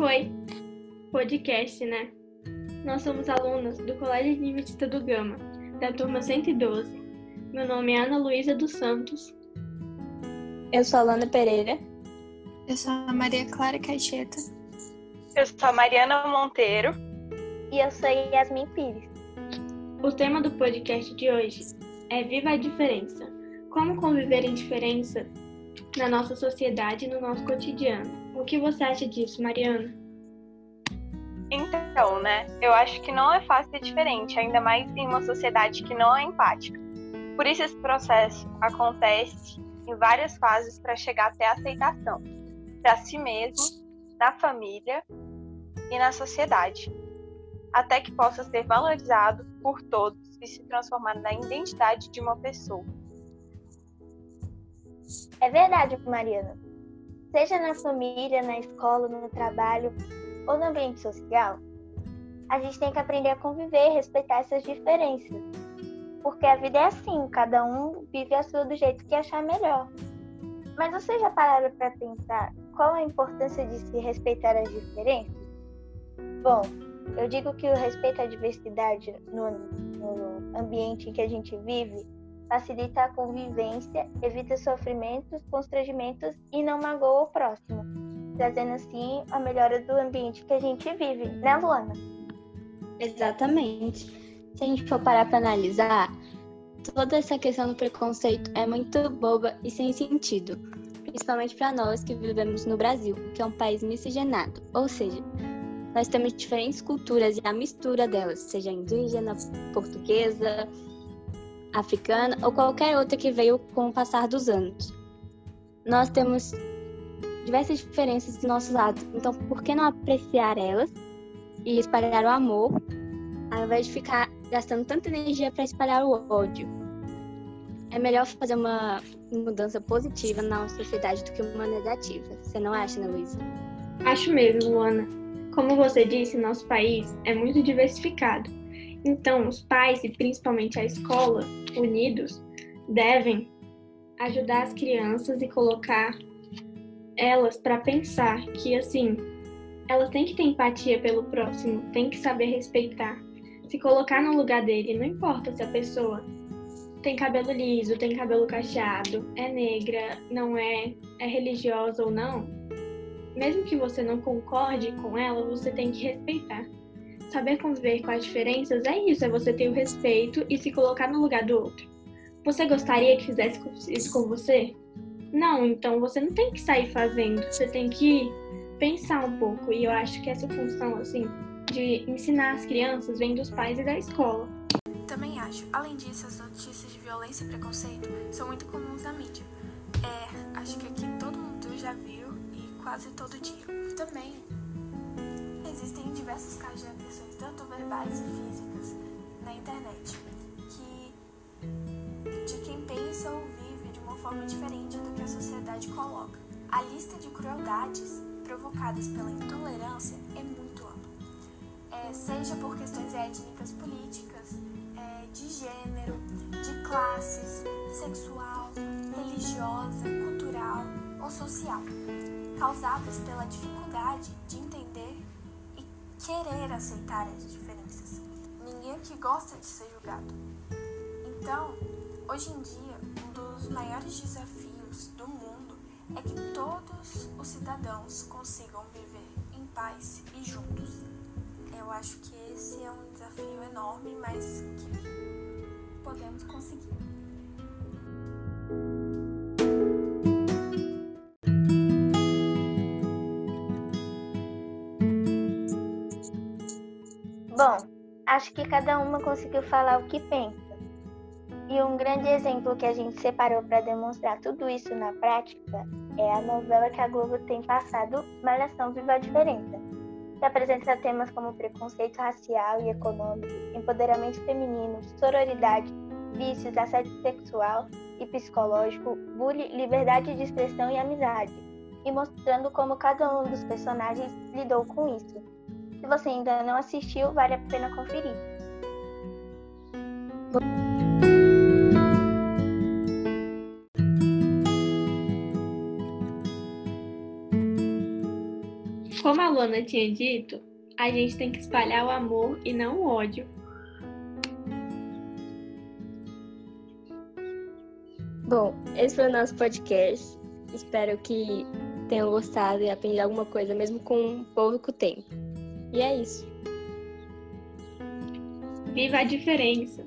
Oi, podcast, né? Nós somos alunos do Colégio Adventista do Gama, da turma 112. Meu nome é Ana Luísa dos Santos. Eu sou a Lana Pereira. Eu sou a Maria Clara Caixeta. Eu sou a Mariana Monteiro. E eu sou Yasmin Pires. O tema do podcast de hoje é Viva a Diferença. Como conviver em diferença na nossa sociedade e no nosso cotidiano. O que você acha disso, Mariana? Então, né? Eu acho que não é fácil ser diferente, ainda mais em uma sociedade que não é empática. Por isso, esse processo acontece em várias fases para chegar até a aceitação para si mesmo, na família e na sociedade, até que possa ser valorizado por todos e se transformar na identidade de uma pessoa. É verdade, Mariana. Seja na família, na escola, no trabalho ou no ambiente social, a gente tem que aprender a conviver e respeitar essas diferenças. Porque a vida é assim, cada um vive a sua do jeito que achar melhor. Mas vocês já pararam para pensar qual a importância de se respeitar as diferenças? Bom, eu digo que o respeito à diversidade no, no ambiente em que a gente vive facilita a convivência, evita sofrimentos, constrangimentos e não magoa o próximo, trazendo assim a melhora do ambiente que a gente vive, né, Luana? Exatamente. Se a gente for parar para analisar, toda essa questão do preconceito é muito boba e sem sentido, principalmente para nós que vivemos no Brasil, que é um país miscigenado, ou seja, nós temos diferentes culturas e a mistura delas, seja indígena, portuguesa, africana ou qualquer outra que veio com o passar dos anos. Nós temos diversas diferenças do nosso lado, então por que não apreciar elas e espalhar o amor, ao invés de ficar gastando tanta energia para espalhar o ódio? É melhor fazer uma mudança positiva na sociedade do que uma negativa. Você não acha, Luísa? Acho mesmo, Luana. Como você disse, nosso país é muito diversificado então, os pais e principalmente a escola, unidos, devem ajudar as crianças e colocar elas para pensar que, assim, elas têm que ter empatia pelo próximo, têm que saber respeitar, se colocar no lugar dele, não importa se a pessoa tem cabelo liso, tem cabelo cacheado, é negra, não é, é religiosa ou não, mesmo que você não concorde com ela, você tem que respeitar saber conviver com as diferenças é isso, é você ter o respeito e se colocar no lugar do outro. Você gostaria que fizesse isso com você? Não, então você não tem que sair fazendo, você tem que pensar um pouco. E eu acho que essa função, assim, de ensinar as crianças vem dos pais e da escola. Também acho. Além disso, as notícias de violência e preconceito são muito comuns na mídia. É, acho que aqui todo mundo já viu e quase todo dia. Também existem diversos casos de agressões, tanto verbais e físicas, na internet, que de quem pensa ou vive de uma forma diferente do que a sociedade coloca. A lista de crueldades provocadas pela intolerância é muito ampla, é, seja por questões étnicas, políticas, é, de gênero, de classes, sexual, religiosa, cultural ou social, causadas pela dificuldade de entender querer aceitar as diferenças. Ninguém aqui gosta de ser julgado. Então, hoje em dia, um dos maiores desafios do mundo é que todos os cidadãos consigam viver em paz e juntos. Eu acho que esse é um desafio enorme, mas que podemos conseguir. Bom, acho que cada uma conseguiu falar o que pensa. E um grande exemplo que a gente separou para demonstrar tudo isso na prática é a novela que a Globo tem passado, Malhação Viva a Diferença, que apresenta temas como preconceito racial e econômico, empoderamento feminino, sororidade, vícios, assédio sexual e psicológico, bullying, liberdade de expressão e amizade, e mostrando como cada um dos personagens lidou com isso. Se você ainda não assistiu, vale a pena conferir. Como a Luana tinha dito, a gente tem que espalhar o amor e não o ódio. Bom, esse foi o nosso podcast. Espero que tenham gostado e aprendido alguma coisa, mesmo com pouco tempo. E é isso. Viva a diferença!